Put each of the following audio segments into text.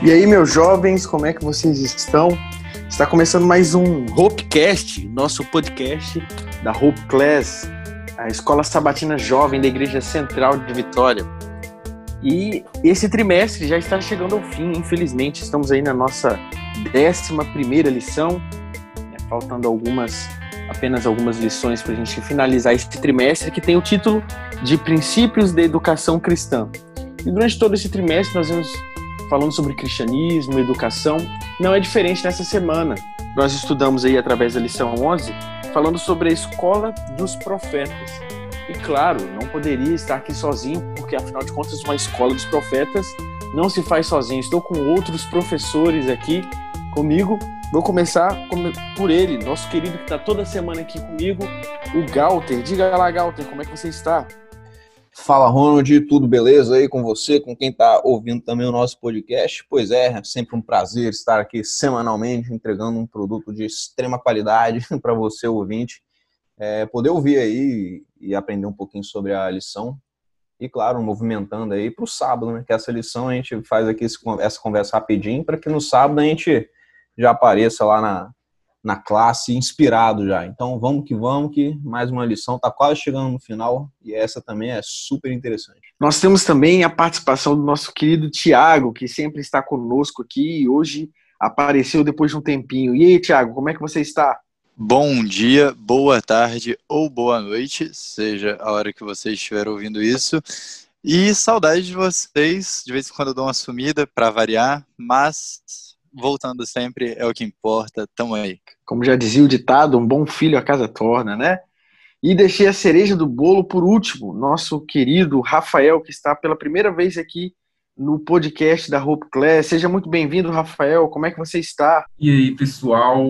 E aí, meus jovens, como é que vocês estão? Está começando mais um Hopecast, nosso podcast da Hope Class, a escola sabatina jovem da Igreja Central de Vitória. E esse trimestre já está chegando ao fim, infelizmente. Estamos aí na nossa décima primeira lição, né, faltando algumas, apenas algumas lições para a gente finalizar esse trimestre, que tem o título de Princípios da Educação Cristã. E durante todo esse trimestre nós vamos falando sobre cristianismo, educação. Não é diferente nessa semana. Nós estudamos aí através da lição 11, falando sobre a escola dos profetas. E claro, não poderia estar aqui sozinho, porque afinal de contas, uma escola dos profetas não se faz sozinho. Estou com outros professores aqui comigo. Vou começar por ele, nosso querido que está toda semana aqui comigo, o Galter. Diga lá, Galter, como é que você está? Fala, Ronald, tudo beleza aí com você, com quem está ouvindo também o nosso podcast? Pois é, é sempre um prazer estar aqui semanalmente entregando um produto de extrema qualidade para você, ouvinte, é, poder ouvir aí e aprender um pouquinho sobre a lição. E, claro, movimentando aí para o sábado, né? Que essa lição a gente faz aqui essa conversa rapidinho para que no sábado a gente já apareça lá na, na classe, inspirado já. Então vamos que vamos, que mais uma lição está quase chegando no final e essa também é super interessante. Nós temos também a participação do nosso querido Tiago, que sempre está conosco aqui e hoje apareceu depois de um tempinho. E aí, Tiago, como é que você está? Bom dia, boa tarde ou boa noite, seja a hora que você estiver ouvindo isso. E saudade de vocês, de vez em quando eu dou uma sumida para variar, mas voltando sempre é o que importa. Tamo aí. Como já dizia o ditado, um bom filho a casa torna, né? E deixei a cereja do bolo por último, nosso querido Rafael, que está pela primeira vez aqui no podcast da Hope Class. Seja muito bem-vindo, Rafael. Como é que você está? E aí, pessoal?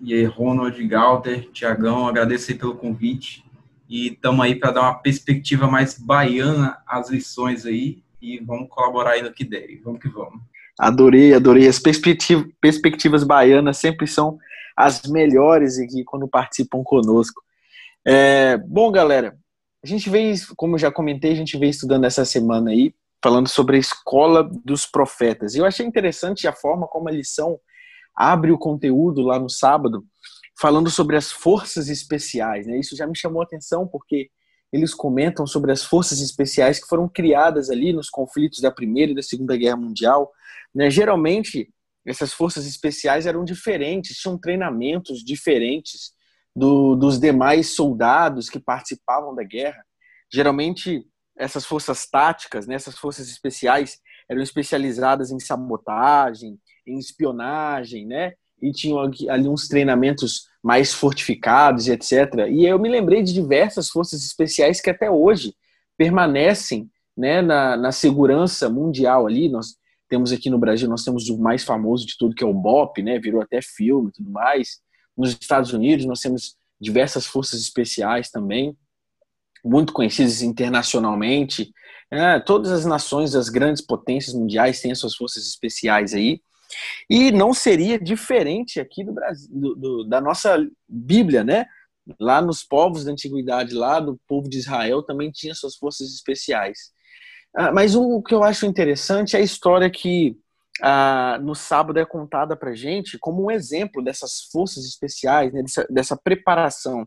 E aí, Ronald, Galter, Tiagão, agradeço aí pelo convite. E estamos aí para dar uma perspectiva mais baiana às lições aí. E vamos colaborar aí no que der. Vamos que vamos. Adorei, adorei. As perspectiva, perspectivas baianas sempre são as melhores aqui quando participam conosco. É, bom, galera, a gente vem, como já comentei, a gente vem estudando essa semana aí, falando sobre a escola dos profetas. E eu achei interessante a forma como a lição abre o conteúdo lá no sábado, falando sobre as forças especiais. Né? Isso já me chamou a atenção, porque eles comentam sobre as forças especiais que foram criadas ali nos conflitos da Primeira e da Segunda Guerra Mundial. Né? Geralmente, essas forças especiais eram diferentes, tinham treinamentos diferentes do, dos demais soldados que participavam da guerra. Geralmente, essas forças táticas, né, essas forças especiais, eram especializadas em sabotagem, em espionagem, né? E tinham ali uns treinamentos mais fortificados e etc. E eu me lembrei de diversas forças especiais que até hoje permanecem né, na, na segurança mundial ali. Nós temos aqui no Brasil, nós temos o mais famoso de tudo, que é o BOP, né, virou até filme e tudo mais. Nos Estados Unidos, nós temos diversas forças especiais também, muito conhecidas internacionalmente. É, todas as nações, as grandes potências mundiais têm as suas forças especiais aí. E não seria diferente aqui do Brasil, do, do, da nossa Bíblia, né? Lá nos povos da antiguidade, lá do povo de Israel, também tinha suas forças especiais. Ah, mas o que eu acho interessante é a história que ah, no sábado é contada para gente como um exemplo dessas forças especiais, né? dessa, dessa preparação.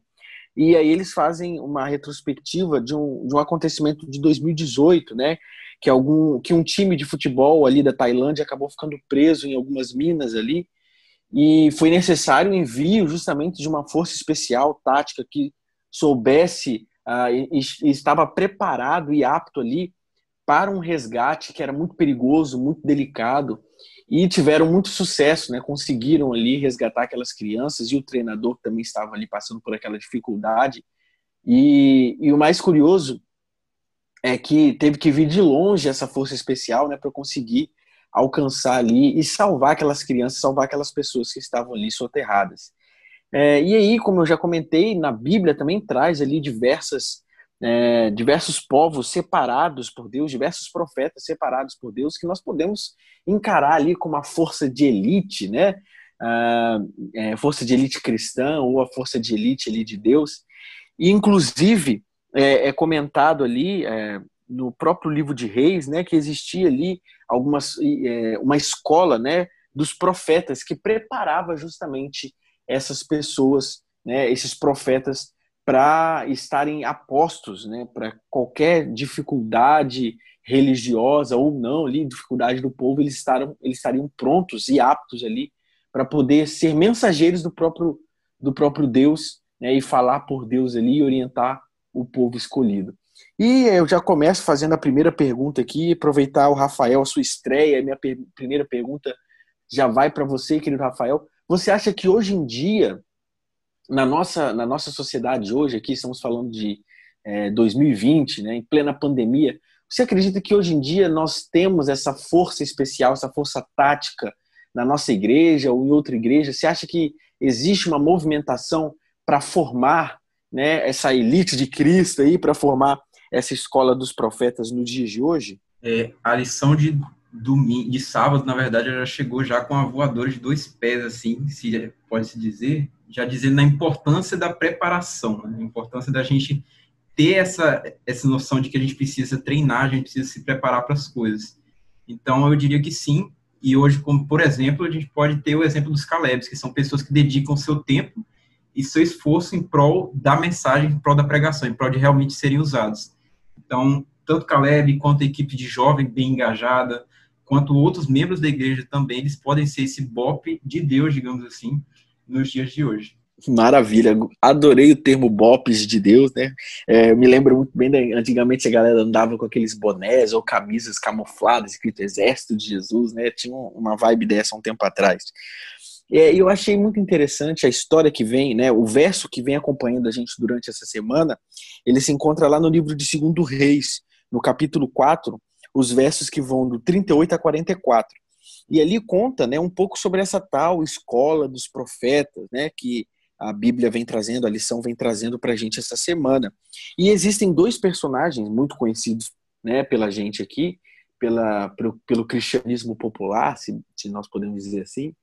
E aí eles fazem uma retrospectiva de um, de um acontecimento de 2018, né? Que algum que um time de futebol ali da Tailândia acabou ficando preso em algumas minas ali e foi necessário o envio justamente de uma força especial tática que soubesse uh, e, e, estava preparado e apto ali para um resgate que era muito perigoso, muito delicado e tiveram muito sucesso, né? Conseguiram ali resgatar aquelas crianças e o treinador também estava ali passando por aquela dificuldade. E, e o mais curioso é que teve que vir de longe essa força especial, né, para conseguir alcançar ali e salvar aquelas crianças, salvar aquelas pessoas que estavam ali soterradas. É, e aí, como eu já comentei, na Bíblia também traz ali diversas, é, diversos povos separados por Deus, diversos profetas separados por Deus, que nós podemos encarar ali como a força de elite, né? A, é, força de elite cristã ou a força de elite ali de Deus. E, inclusive, é, é comentado ali, é, no próprio livro de Reis, né, que existia ali algumas é, uma escola, né, dos profetas que preparava justamente essas pessoas, né, esses profetas para estarem apostos, né, para qualquer dificuldade religiosa ou não, ali dificuldade do povo, eles estariam eles estariam prontos e aptos ali para poder ser mensageiros do próprio do próprio Deus, né, e falar por Deus ali e orientar o povo escolhido. E eu já começo fazendo a primeira pergunta aqui, aproveitar o Rafael, a sua estreia, minha per primeira pergunta já vai para você, querido Rafael. Você acha que hoje em dia, na nossa, na nossa sociedade hoje, aqui estamos falando de é, 2020, né, em plena pandemia, você acredita que hoje em dia nós temos essa força especial, essa força tática na nossa igreja ou em outra igreja? Você acha que existe uma movimentação para formar né, essa elite de Cristo aí, para formar essa escola dos profetas nos dias de hoje? É, a lição de domingo, de sábado, na verdade, já chegou já com a voadora de dois pés, assim, se pode se dizer, já dizendo a importância da preparação, né? a importância da gente ter essa, essa noção de que a gente precisa treinar, a gente precisa se preparar para as coisas. Então, eu diria que sim, e hoje, como por exemplo, a gente pode ter o exemplo dos Calebs, que são pessoas que dedicam seu tempo e seu esforço em prol da mensagem, em prol da pregação, em prol de realmente serem usados. Então, tanto Caleb quanto a equipe de jovem bem engajada, quanto outros membros da igreja também, eles podem ser esse bope de Deus, digamos assim, nos dias de hoje. Maravilha, adorei o termo bopes de Deus, né? É, me lembro muito bem, da, antigamente a galera andava com aqueles bonés ou camisas camufladas, escrito Exército de Jesus, né? Tinha uma vibe dessa um tempo atrás. É, eu achei muito interessante a história que vem, né? O verso que vem acompanhando a gente durante essa semana, ele se encontra lá no livro de Segundo Reis, no capítulo 4, os versos que vão do 38 a 44. E ali conta, né, um pouco sobre essa tal escola dos profetas, né, que a Bíblia vem trazendo, a lição vem trazendo para a gente essa semana. E existem dois personagens muito conhecidos né, pela gente aqui, pela, pelo, pelo cristianismo popular, se, se nós podemos dizer assim.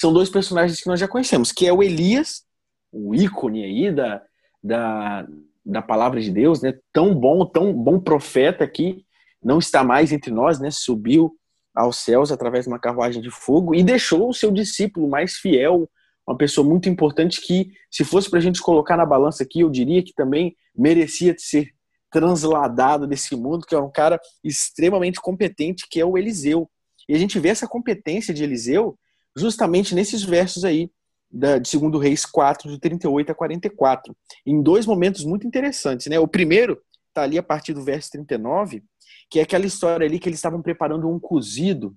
São dois personagens que nós já conhecemos, que é o Elias, o ícone aí da, da, da palavra de Deus, né? Tão bom, tão bom profeta que não está mais entre nós, né? Subiu aos céus através de uma carruagem de fogo e deixou o seu discípulo mais fiel, uma pessoa muito importante que, se fosse para a gente colocar na balança aqui, eu diria que também merecia ser transladado desse mundo, que é um cara extremamente competente, que é o Eliseu. E a gente vê essa competência de Eliseu justamente nesses versos aí, de 2 Reis 4, de 38 a 44, em dois momentos muito interessantes. Né? O primeiro está ali a partir do verso 39, que é aquela história ali que eles estavam preparando um cozido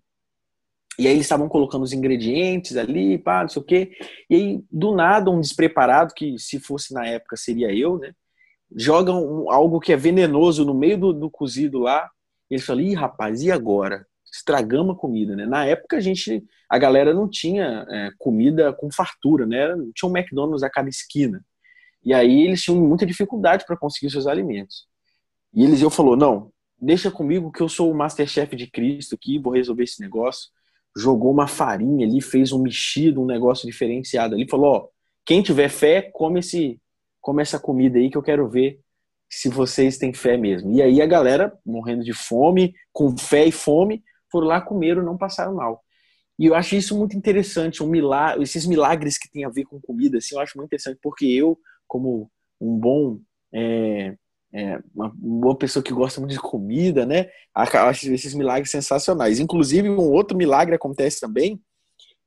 e aí eles estavam colocando os ingredientes ali, pá, não sei o quê. E aí, do nada, um despreparado, que se fosse na época seria eu, né? Joga um, algo que é venenoso no meio do, do cozido lá. E eles falam, ih, rapaz, e agora? Estragamos a comida, né? Na época a gente, a galera não tinha é, comida com fartura, né? Tinha um McDonald's a cada esquina. E aí eles tinham muita dificuldade para conseguir seus alimentos. E Eliseu falou, não, deixa comigo que eu sou o Masterchef de Cristo aqui, vou resolver esse negócio jogou uma farinha ali, fez um mexido, um negócio diferenciado ali, falou, ó, quem tiver fé, come esse come essa comida aí que eu quero ver se vocês têm fé mesmo. E aí a galera, morrendo de fome, com fé e fome, foram lá, comeram, não passaram mal. E eu acho isso muito interessante, um milagre, esses milagres que tem a ver com comida, assim, eu acho muito interessante, porque eu, como um bom é, é, uma, uma pessoa que gosta muito de comida, né? Acho esses milagres sensacionais. Inclusive, um outro milagre acontece também.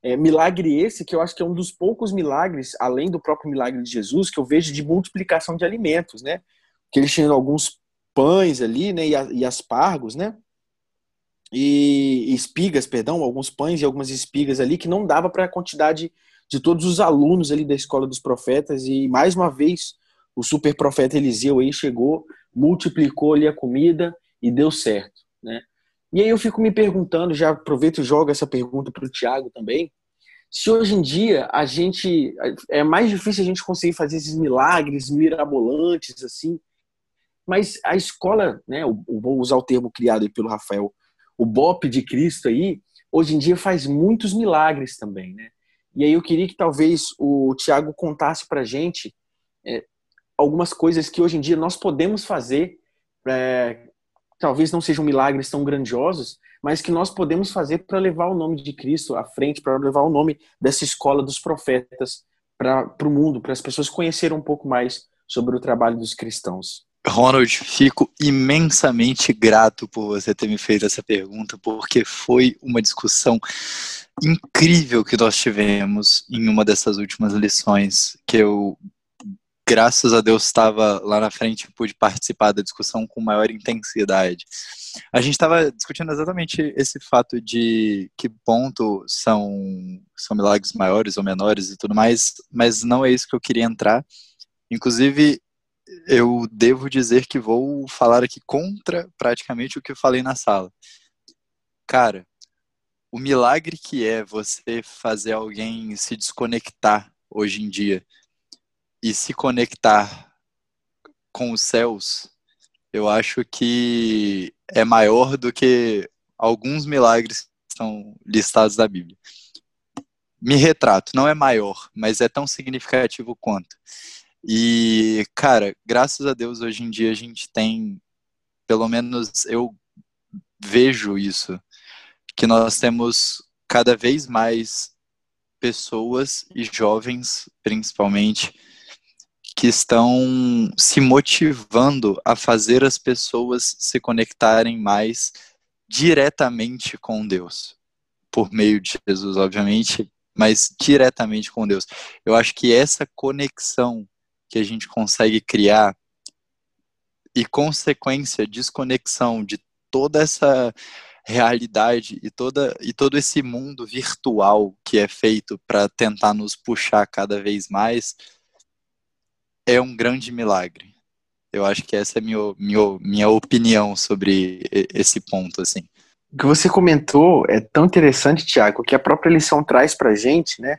É, milagre esse que eu acho que é um dos poucos milagres, além do próprio milagre de Jesus, que eu vejo de multiplicação de alimentos, né? Que eles tinham alguns pães ali, né? E, e aspargos, né? E, espigas, perdão, alguns pães e algumas espigas ali que não dava para a quantidade de todos os alunos ali da escola dos profetas. E mais uma vez, o super profeta Eliseu aí chegou, multiplicou ali a comida e deu certo, né? E aí eu fico me perguntando, já aproveito e jogo essa pergunta para o Tiago também, se hoje em dia a gente é mais difícil a gente conseguir fazer esses milagres mirabolantes assim, mas a escola, né, vou usar o termo criado pelo Rafael, o BOP de Cristo aí, hoje em dia faz muitos milagres também, né? E aí eu queria que talvez o Tiago contasse para gente é, algumas coisas que hoje em dia nós podemos fazer é, talvez não sejam milagres tão grandiosos, mas que nós podemos fazer para levar o nome de Cristo à frente, para levar o nome dessa escola dos profetas para o mundo, para as pessoas conhecerem um pouco mais sobre o trabalho dos cristãos. Ronald, fico imensamente grato por você ter me feito essa pergunta, porque foi uma discussão incrível que nós tivemos em uma dessas últimas lições, que eu, graças a Deus, estava lá na frente e pude participar da discussão com maior intensidade. A gente estava discutindo exatamente esse fato de que ponto são, são milagres maiores ou menores e tudo mais, mas não é isso que eu queria entrar. Inclusive, eu devo dizer que vou falar aqui contra praticamente o que eu falei na sala. Cara, o milagre que é você fazer alguém se desconectar hoje em dia e se conectar com os céus, eu acho que é maior do que alguns milagres que estão listados na Bíblia. Me retrato, não é maior, mas é tão significativo quanto. E, cara, graças a Deus, hoje em dia a gente tem, pelo menos eu vejo isso, que nós temos cada vez mais pessoas e jovens, principalmente, que estão se motivando a fazer as pessoas se conectarem mais diretamente com Deus. Por meio de Jesus, obviamente, mas diretamente com Deus. Eu acho que essa conexão que a gente consegue criar e consequência desconexão de toda essa realidade e toda e todo esse mundo virtual que é feito para tentar nos puxar cada vez mais é um grande milagre. Eu acho que essa é minha, minha, minha opinião sobre esse ponto assim. O que você comentou é tão interessante, Tiago, que a própria lição traz para gente, né?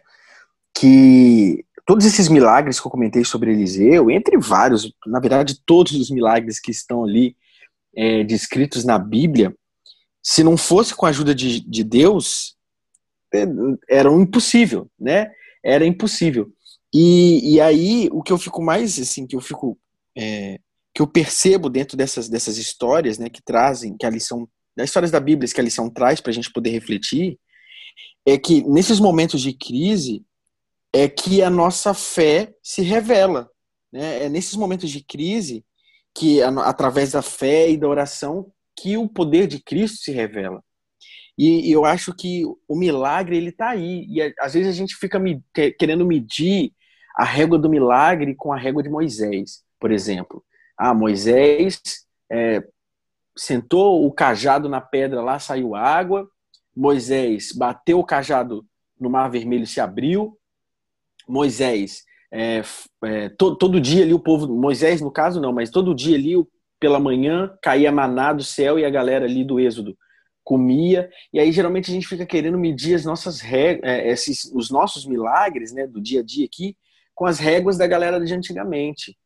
Que todos esses milagres que eu comentei sobre Eliseu, entre vários, na verdade, todos os milagres que estão ali é, descritos na Bíblia, se não fosse com a ajuda de, de Deus, é, era impossível, né? Era impossível. E, e aí, o que eu fico mais, assim, que eu fico, é, que eu percebo dentro dessas, dessas histórias, né, que trazem, que a lição, das histórias da Bíblia que a lição traz para a gente poder refletir, é que nesses momentos de crise, é que a nossa fé se revela. Né? É nesses momentos de crise que, através da fé e da oração, que o poder de Cristo se revela. E, eu acho que o milagre ele está aí. E às vezes a gente fica me, querendo medir a régua do milagre com a régua de Moisés, por exemplo. Ah, Moisés é, sentou o cajado na pedra lá, saiu água. Moisés bateu o cajado no mar vermelho, se abriu. Moisés, é, é, to, todo dia ali o povo, Moisés no caso não, mas todo dia ali pela manhã caía maná do céu e a galera ali do Êxodo comia, e aí geralmente a gente fica querendo medir as nossas regras, é, os nossos milagres, né, do dia a dia aqui, com as réguas da galera de antigamente,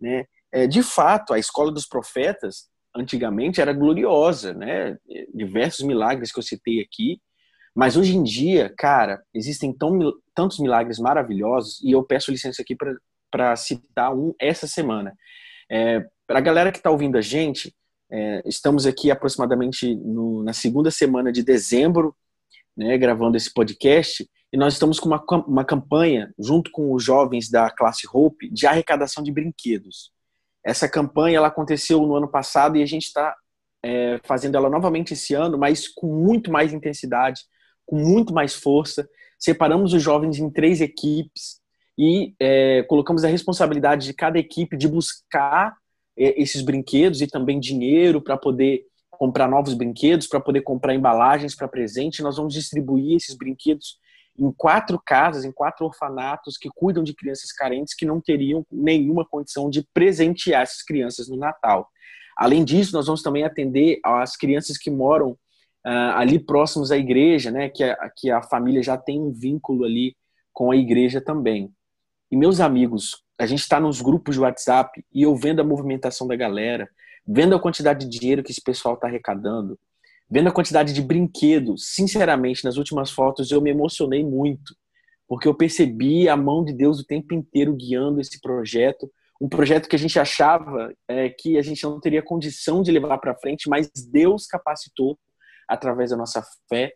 né? É, de fato, a escola dos profetas antigamente era gloriosa, né? Diversos milagres que eu citei aqui, mas hoje em dia, cara, existem tão, tantos milagres maravilhosos, e eu peço licença aqui para citar um essa semana. É, para a galera que está ouvindo a gente, é, estamos aqui aproximadamente no, na segunda semana de dezembro, né, gravando esse podcast, e nós estamos com uma, uma campanha, junto com os jovens da classe Hope, de arrecadação de brinquedos. Essa campanha ela aconteceu no ano passado e a gente está é, fazendo ela novamente esse ano, mas com muito mais intensidade, com muito mais força. Separamos os jovens em três equipes e é, colocamos a responsabilidade de cada equipe de buscar é, esses brinquedos e também dinheiro para poder comprar novos brinquedos, para poder comprar embalagens para presente. Nós vamos distribuir esses brinquedos em quatro casas, em quatro orfanatos que cuidam de crianças carentes que não teriam nenhuma condição de presentear essas crianças no Natal. Além disso, nós vamos também atender as crianças que moram uh, ali próximos à igreja, né, que a, que a família já tem um vínculo ali com a igreja também. E meus amigos, a gente está nos grupos de WhatsApp e eu vendo a movimentação da galera, vendo a quantidade de dinheiro que esse pessoal está arrecadando, vendo a quantidade de brinquedos, sinceramente, nas últimas fotos eu me emocionei muito, porque eu percebi a mão de Deus o tempo inteiro guiando esse projeto, um projeto que a gente achava é, que a gente não teria condição de levar para frente, mas Deus capacitou através da nossa fé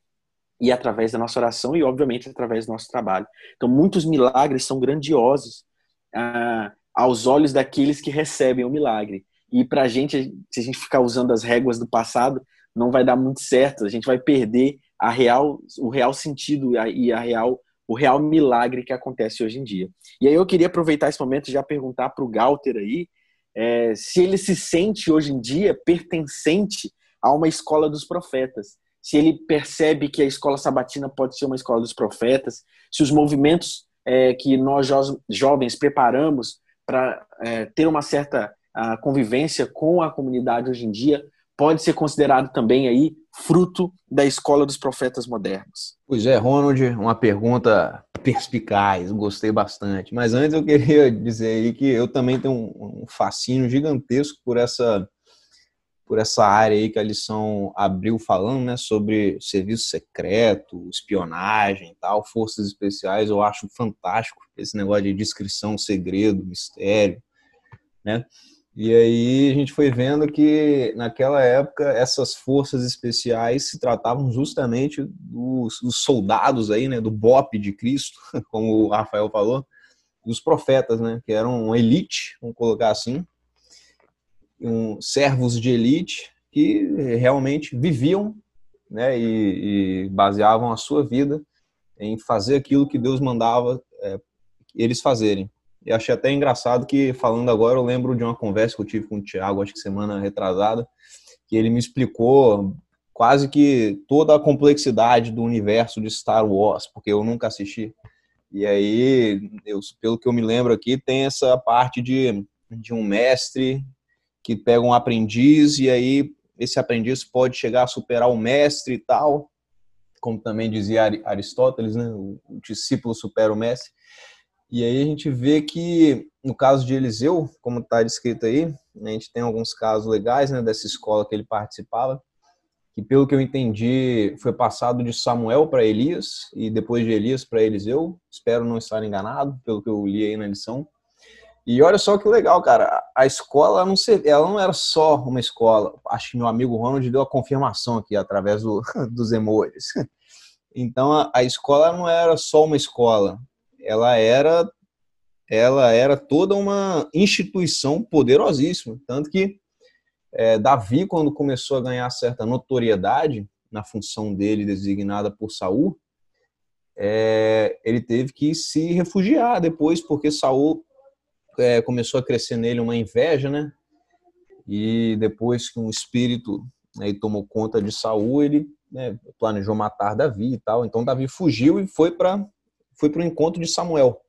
e através da nossa oração e, obviamente, através do nosso trabalho. Então, muitos milagres são grandiosos ah, aos olhos daqueles que recebem o milagre. E para a gente, se a gente ficar usando as réguas do passado, não vai dar muito certo. A gente vai perder a real, o real sentido e a real o real milagre que acontece hoje em dia. E aí eu queria aproveitar esse momento e já perguntar para o Galter aí é, se ele se sente hoje em dia pertencente a uma escola dos profetas. Se ele percebe que a escola sabatina pode ser uma escola dos profetas, se os movimentos é, que nós jo jovens preparamos para é, ter uma certa convivência com a comunidade hoje em dia pode ser considerado também aí fruto da escola dos profetas modernos. Pois é, Ronald, uma pergunta perspicaz, gostei bastante. Mas antes eu queria dizer aí que eu também tenho um fascínio gigantesco por essa por essa área aí que a lição abriu falando, né, sobre serviço secreto, espionagem, tal, forças especiais. Eu acho fantástico esse negócio de descrição, segredo, mistério, né? E aí a gente foi vendo que naquela época essas forças especiais se tratavam justamente dos, dos soldados aí, né, do BOP de Cristo, como o Rafael falou, dos profetas, né, que eram uma elite, vamos colocar assim, um, servos de elite que realmente viviam, né, e, e baseavam a sua vida em fazer aquilo que Deus mandava é, eles fazerem. E achei até engraçado que, falando agora, eu lembro de uma conversa que eu tive com o Thiago, acho que semana retrasada, que ele me explicou quase que toda a complexidade do universo de Star Wars, porque eu nunca assisti. E aí, eu, pelo que eu me lembro aqui, tem essa parte de, de um mestre que pega um aprendiz e aí esse aprendiz pode chegar a superar o mestre e tal, como também dizia Aristóteles, né? o discípulo supera o mestre. E aí a gente vê que, no caso de Eliseu, como está descrito aí, a gente tem alguns casos legais né, dessa escola que ele participava, que pelo que eu entendi foi passado de Samuel para Elias e depois de Elias para Eliseu. Espero não estar enganado, pelo que eu li aí na lição. E olha só que legal, cara. A escola não, se, ela não era só uma escola. Acho que meu amigo Ronald deu a confirmação aqui através do, dos emojis. Então a, a escola não era só uma escola ela era ela era toda uma instituição poderosíssima, tanto que é, Davi, quando começou a ganhar certa notoriedade na função dele designada por Saul, é, ele teve que se refugiar depois, porque Saul é, começou a crescer nele uma inveja, né? E depois que um espírito né, tomou conta de Saul, ele né, planejou matar Davi e tal. Então Davi fugiu e foi para foi o encontro de Samuel.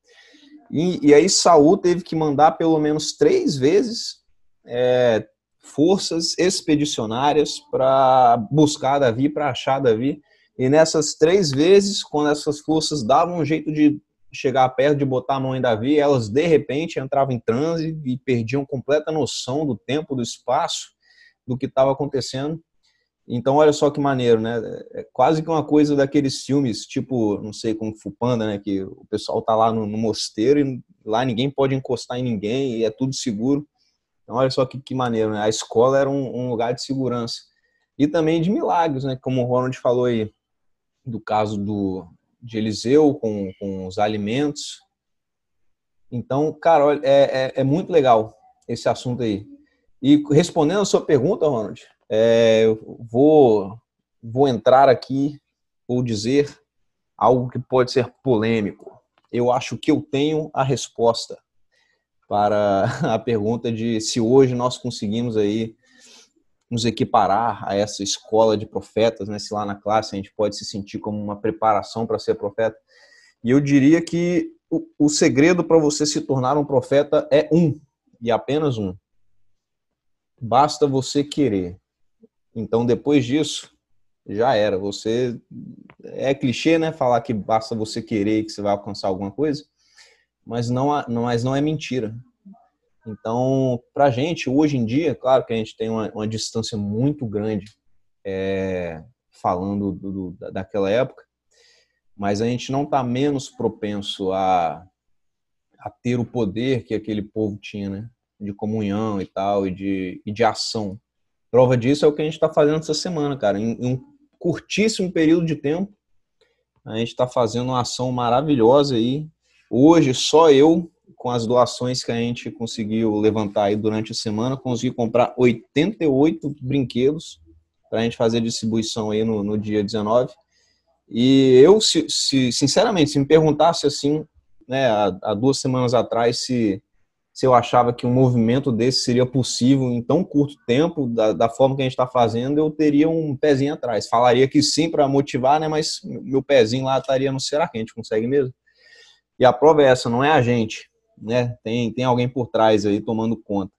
E, e, aí Saul teve que mandar pelo menos três vezes é, forças expedicionárias para buscar Davi, para achar Davi. E nessas três vezes, quando essas forças davam um jeito de chegar perto, de botar a mão em Davi, elas de repente entravam em transe e perdiam completa noção do tempo, do espaço, do que estava acontecendo. Então, olha só que maneiro, né? É quase que uma coisa daqueles filmes, tipo, não sei, como Fupanda, né? Que o pessoal tá lá no, no, mosteiro e lá ninguém pode encostar em ninguém e é tudo seguro. Então, olha só que, que maneiro, né? A escola era um, um lugar de segurança. E também de milagres, né? Como o Ronald falou aí, do caso do, de Eliseu com, com os alimentos. Então, cara, olha, é, é, é muito legal esse assunto aí. E respondendo a sua pergunta, Ronald, é, vou, vou entrar aqui, vou dizer algo que pode ser polêmico. Eu acho que eu tenho a resposta para a pergunta de se hoje nós conseguimos aí nos equiparar a essa escola de profetas, né? Se lá na classe a gente pode se sentir como uma preparação para ser profeta. E eu diria que o, o segredo para você se tornar um profeta é um, e apenas um. Basta você querer. Então, depois disso, já era. Você é clichê, né? Falar que basta você querer que você vai alcançar alguma coisa, mas não, mas não é mentira. Então, para a gente, hoje em dia, claro que a gente tem uma, uma distância muito grande é, falando do, do, daquela época, mas a gente não está menos propenso a, a ter o poder que aquele povo tinha, né? De comunhão e tal, e de, e de ação. Prova disso é o que a gente está fazendo essa semana, cara. Em, em, um curtíssimo período de tempo, a gente está fazendo uma ação maravilhosa aí. Hoje, só eu, com as doações que a gente conseguiu levantar aí durante a semana, consegui comprar 88 brinquedos para a gente fazer distribuição aí no, no dia 19. E eu, se, se, sinceramente, se me perguntasse assim, né, há, há, duas semanas atrás, se, se eu achava que um movimento desse seria possível em tão curto tempo, da, da forma que a gente está fazendo, eu teria um pezinho atrás. Falaria que sim para motivar, né, mas meu pezinho lá estaria no será que a gente consegue mesmo? E a prova é essa, não é a gente, né? Tem, tem alguém por trás aí tomando conta.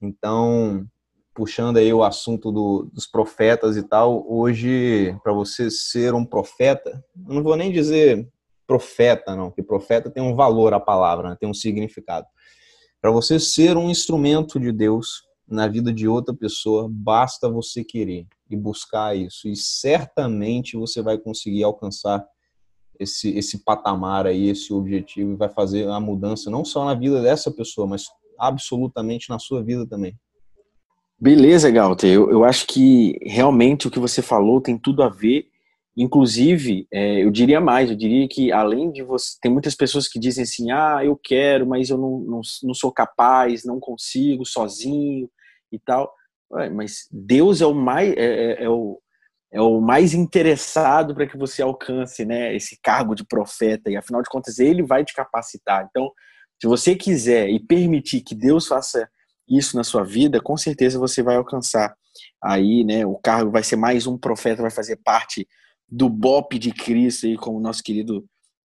Então, puxando aí o assunto do, dos profetas e tal, hoje, para você ser um profeta, não vou nem dizer profeta, não, porque profeta tem um valor a palavra, né? tem um significado. Para você ser um instrumento de Deus na vida de outra pessoa, basta você querer e buscar isso, e certamente você vai conseguir alcançar esse, esse patamar aí, esse objetivo, e vai fazer a mudança não só na vida dessa pessoa, mas absolutamente na sua vida também. Beleza, Galter. Eu, eu acho que realmente o que você falou tem tudo a ver. Inclusive, é, eu diria mais, eu diria que além de você. Tem muitas pessoas que dizem assim: ah, eu quero, mas eu não, não, não sou capaz, não consigo sozinho e tal. Ué, mas Deus é o mais, é, é, é o, é o mais interessado para que você alcance né, esse cargo de profeta, e afinal de contas, ele vai te capacitar. Então, se você quiser e permitir que Deus faça isso na sua vida, com certeza você vai alcançar aí, né? O cargo vai ser mais um profeta, vai fazer parte do BOP de Cristo, aí, como o nosso querido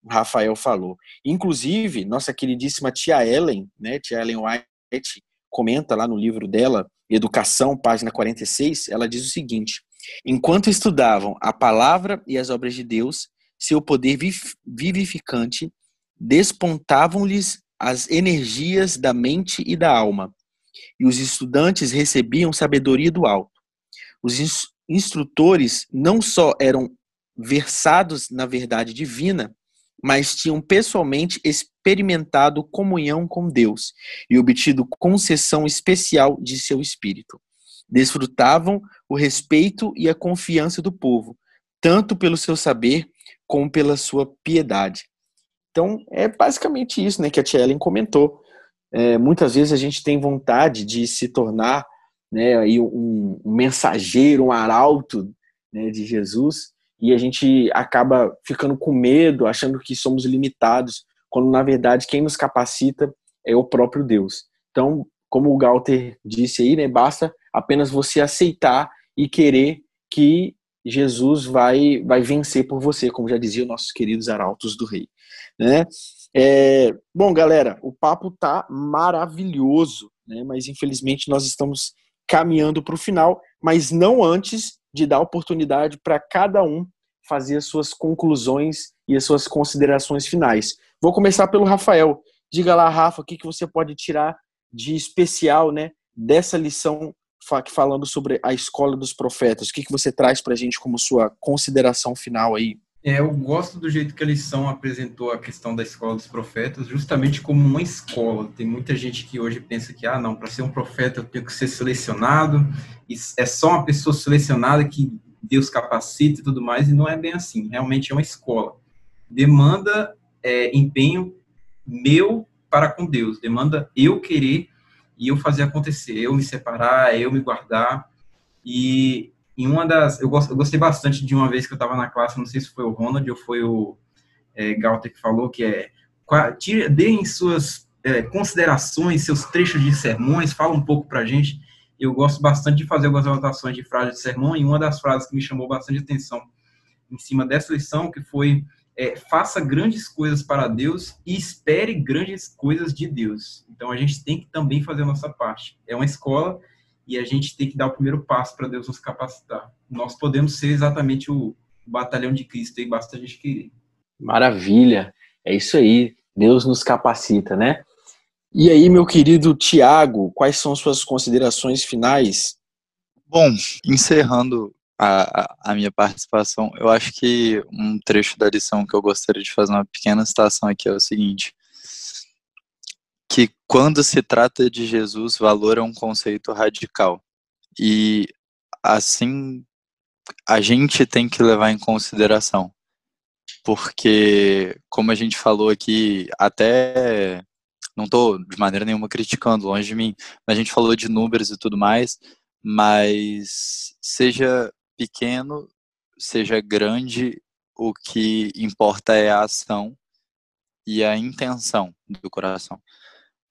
Rafael falou. Inclusive, nossa queridíssima tia Ellen, né? Tia Ellen White, comenta lá no livro dela, Educação, página 46, ela diz o seguinte: Enquanto estudavam a palavra e as obras de Deus, seu poder vivificante despontavam-lhes as energias da mente e da alma e os estudantes recebiam sabedoria do alto. Os instrutores não só eram versados na verdade divina, mas tinham pessoalmente experimentado comunhão com Deus e obtido concessão especial de seu espírito. Desfrutavam o respeito e a confiança do povo, tanto pelo seu saber como pela sua piedade. Então, é basicamente isso né, que a Tia Ellen comentou é, muitas vezes a gente tem vontade de se tornar né, aí um, um mensageiro, um arauto né, de Jesus, e a gente acaba ficando com medo, achando que somos limitados, quando na verdade quem nos capacita é o próprio Deus. Então, como o Galter disse aí, né, basta apenas você aceitar e querer que Jesus vai, vai vencer por você, como já diziam nossos queridos arautos do rei. Né? É, bom, galera, o papo tá maravilhoso, né? Mas infelizmente nós estamos caminhando para o final, mas não antes de dar oportunidade para cada um fazer as suas conclusões e as suas considerações finais. Vou começar pelo Rafael. Diga lá, Rafa, o que, que você pode tirar de especial, né, dessa lição falando sobre a escola dos profetas? O que, que você traz para a gente como sua consideração final aí? É, eu gosto do jeito que a lição apresentou a questão da escola dos profetas, justamente como uma escola. Tem muita gente que hoje pensa que, ah, não, para ser um profeta eu tenho que ser selecionado, e é só uma pessoa selecionada que Deus capacita e tudo mais, e não é bem assim. Realmente é uma escola. Demanda é, empenho meu para com Deus, demanda eu querer e eu fazer acontecer, eu me separar, eu me guardar. E em uma das. Eu, gost, eu gostei bastante de uma vez que eu estava na classe, não sei se foi o Ronald ou foi o é, Galter que falou, que é. Tire, deem suas é, considerações, seus trechos de sermões, fala um pouco para a gente. Eu gosto bastante de fazer algumas anotações de frases de sermão, e uma das frases que me chamou bastante atenção em cima dessa lição, que foi é, faça grandes coisas para Deus e espere grandes coisas de Deus. Então a gente tem que também fazer a nossa parte. É uma escola e a gente tem que dar o primeiro passo para Deus nos capacitar. Nós podemos ser exatamente o batalhão de Cristo e basta a gente querer. Maravilha, é isso aí. Deus nos capacita, né? E aí, meu querido Tiago, quais são suas considerações finais? Bom, encerrando a, a, minha participação, eu acho que um trecho da lição que eu gostaria de fazer uma pequena citação aqui é o seguinte: que quando se trata de Jesus, valor é um conceito radical. E assim a gente tem que levar em consideração. Porque, como a gente falou aqui, até não estou de maneira nenhuma criticando, longe de mim, a gente falou de números e tudo mais, mas seja pequeno, seja grande, o que importa é a ação e a intenção do coração.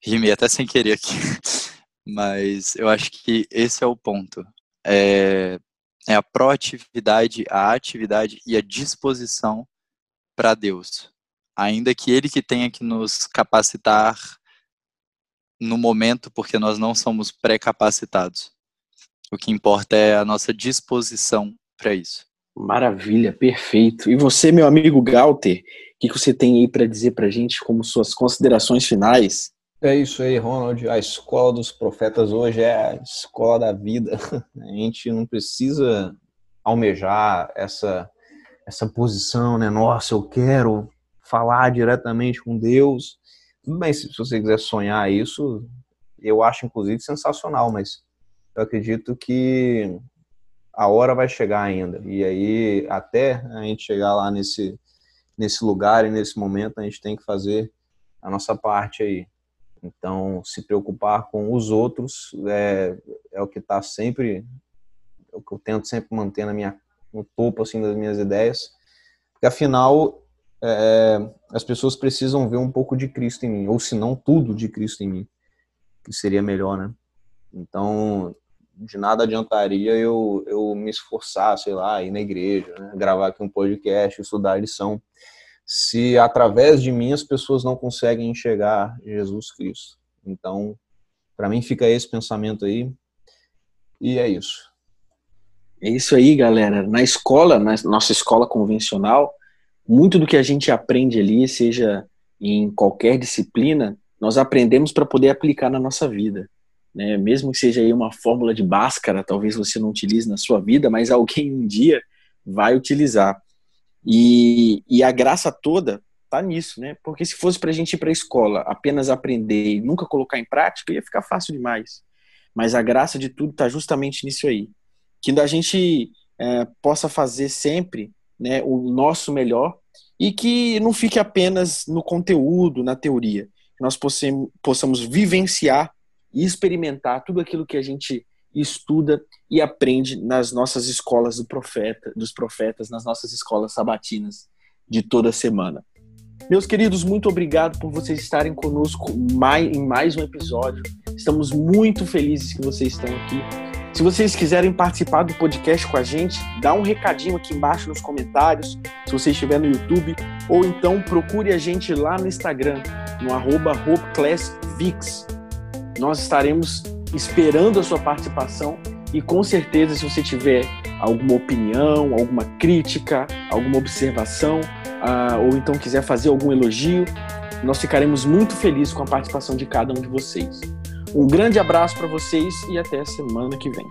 Rimei até sem querer aqui, mas eu acho que esse é o ponto. É, é a proatividade, a atividade e a disposição para Deus. Ainda que Ele que tenha que nos capacitar no momento, porque nós não somos pré-capacitados. O que importa é a nossa disposição para isso. Maravilha, perfeito. E você, meu amigo Galter, o que, você tem aí para dizer para a gente como suas considerações finais? É isso aí, Ronald. A escola dos profetas hoje é a escola da vida. A gente não precisa almejar essa essa posição, né? Nossa, eu quero falar diretamente com Deus. Tudo bem, se você quiser sonhar isso, eu acho inclusive sensacional, mas eu acredito que a hora vai chegar ainda. E aí, até a gente chegar lá nesse, nesse lugar e nesse momento, a gente tem que fazer a nossa parte aí. Então, se preocupar com os outros é, é o que está sempre, é o que eu tento sempre manter na minha, no topo assim das minhas ideias, porque afinal é, as pessoas precisam ver um pouco de Cristo em mim, ou se não tudo de Cristo em mim, que seria melhor, né? Então, de nada adiantaria eu, eu me esforçar, sei lá, ir na igreja, né? gravar aqui um podcast, estudar a lição, se através de mim as pessoas não conseguem enxergar Jesus Cristo. Então, para mim fica esse pensamento aí, e é isso. É isso aí, galera. Na escola, na nossa escola convencional, muito do que a gente aprende ali, seja em qualquer disciplina, nós aprendemos para poder aplicar na nossa vida né? Mesmo que seja aí uma fórmula de Bhaskara, talvez você não utilize na sua vida, mas alguém um dia vai utilizar. E, e a graça toda tá nisso, né? Porque se fosse para a gente ir para a escola apenas aprender e nunca colocar em prática, ia ficar fácil demais. Mas a graça de tudo está justamente nisso aí, que a gente é, possa fazer sempre, né, o nosso melhor e que não fique apenas no conteúdo, na teoria, que nós possamos, possamos vivenciar e experimentar tudo aquilo que a gente estuda e aprende nas nossas escolas do profeta, dos profetas, nas nossas escolas sabatinas de toda semana. Meus queridos, muito obrigado por vocês estarem conosco em mais um episódio. Estamos muito felizes que vocês estão aqui. Se vocês quiserem participar do podcast com a gente, dá um recadinho aqui embaixo nos comentários, se você estiver no YouTube, ou então procure a gente lá no Instagram, no arroba. Nós estaremos esperando a sua participação e com certeza, se você tiver alguma opinião, alguma crítica, alguma observação, uh, ou então quiser fazer algum elogio, nós ficaremos muito felizes com a participação de cada um de vocês. Um grande abraço para vocês e até a semana que vem.